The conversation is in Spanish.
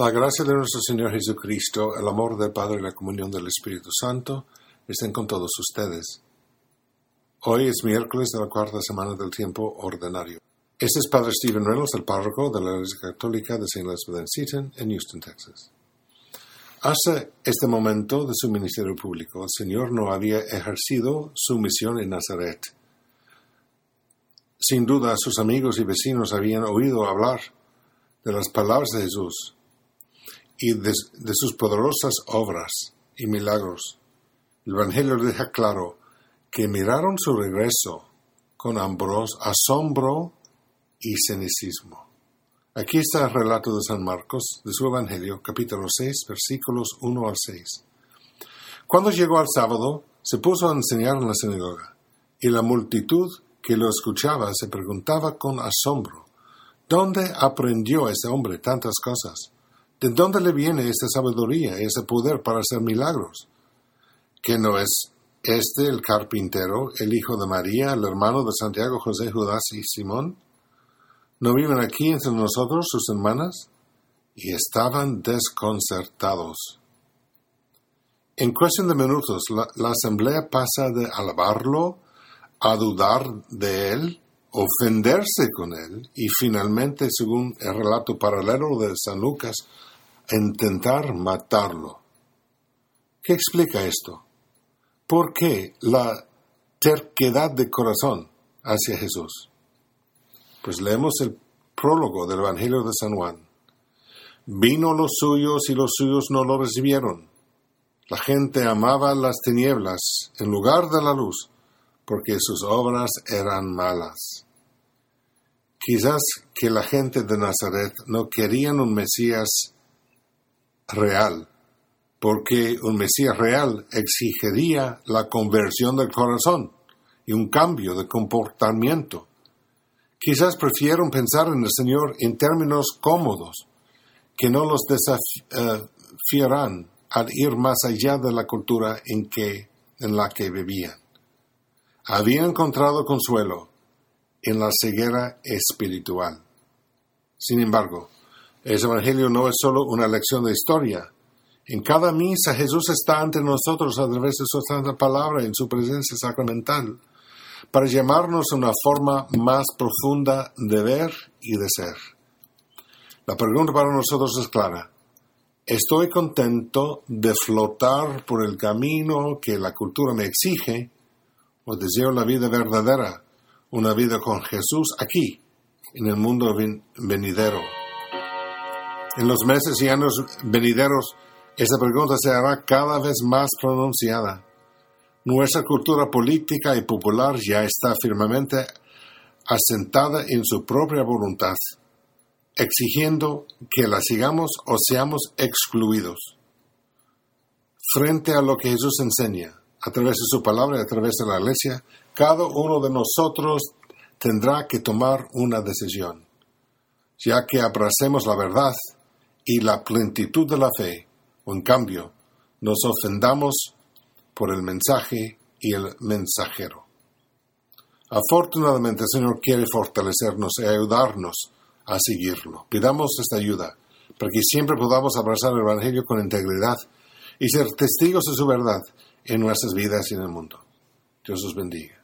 La gracia de nuestro Señor Jesucristo, el amor del Padre y la comunión del Espíritu Santo estén con todos ustedes. Hoy es miércoles de la cuarta semana del tiempo ordinario. Este es Padre Stephen Reynolds, el párroco de la Iglesia Católica de St. Elizabeth Seton en Houston, Texas. Hasta este momento de su ministerio público, el Señor no había ejercido su misión en Nazaret. Sin duda, sus amigos y vecinos habían oído hablar de las palabras de Jesús y de, sus poderosas obras y milagros. El Evangelio deja claro que miraron su regreso con asombro y cenicismo. Aquí está el relato de San Marcos, de su Evangelio, capítulo 6, versículos 1 al 6. Cuando llegó al sábado, se puso a enseñar en la sinagoga, y la multitud que lo escuchaba se preguntaba con asombro, ¿dónde aprendió ese hombre tantas cosas? ¿De dónde le viene esta sabiduría, ese poder para hacer milagros? ¿Que no es este el carpintero, el hijo de María, el hermano de Santiago, José, Judas y Simón? ¿No viven aquí entre nosotros sus hermanas? Y estaban desconcertados. En cuestión de minutos, la, la asamblea pasa de alabarlo a dudar de él, ofenderse con él y finalmente, según el relato paralelo de San Lucas, intentar matarlo. ¿Qué explica esto? ¿Por qué la terquedad de corazón hacia Jesús? Pues leemos el prólogo del Evangelio de San Juan. Vino los suyos y los suyos no lo recibieron. La gente amaba las tinieblas en lugar de la luz, porque sus obras eran malas. Quizás que la gente de Nazaret no querían un Mesías real, porque un Mesías real exigiría la conversión del corazón y un cambio de comportamiento. Quizás prefieron pensar en el Señor en términos cómodos, que no los desafiarán al ir más allá de la cultura en, que, en la que vivían. Habían encontrado consuelo en la ceguera espiritual. Sin embargo, ese Evangelio no es solo una lección de historia. En cada misa Jesús está ante nosotros a través de su santa palabra en su presencia sacramental para llamarnos a una forma más profunda de ver y de ser. La pregunta para nosotros es clara. ¿Estoy contento de flotar por el camino que la cultura me exige o deseo la vida verdadera, una vida con Jesús aquí, en el mundo venidero? En los meses y años venideros, esa pregunta se hará cada vez más pronunciada. Nuestra cultura política y popular ya está firmemente asentada en su propia voluntad, exigiendo que la sigamos o seamos excluidos. Frente a lo que Jesús enseña, a través de su palabra y a través de la iglesia, cada uno de nosotros tendrá que tomar una decisión, ya que abracemos la verdad y la plenitud de la fe, o en cambio nos ofendamos por el mensaje y el mensajero. Afortunadamente el Señor quiere fortalecernos y ayudarnos a seguirlo. Pidamos esta ayuda para que siempre podamos abrazar el Evangelio con integridad y ser testigos de su verdad en nuestras vidas y en el mundo. Dios os bendiga.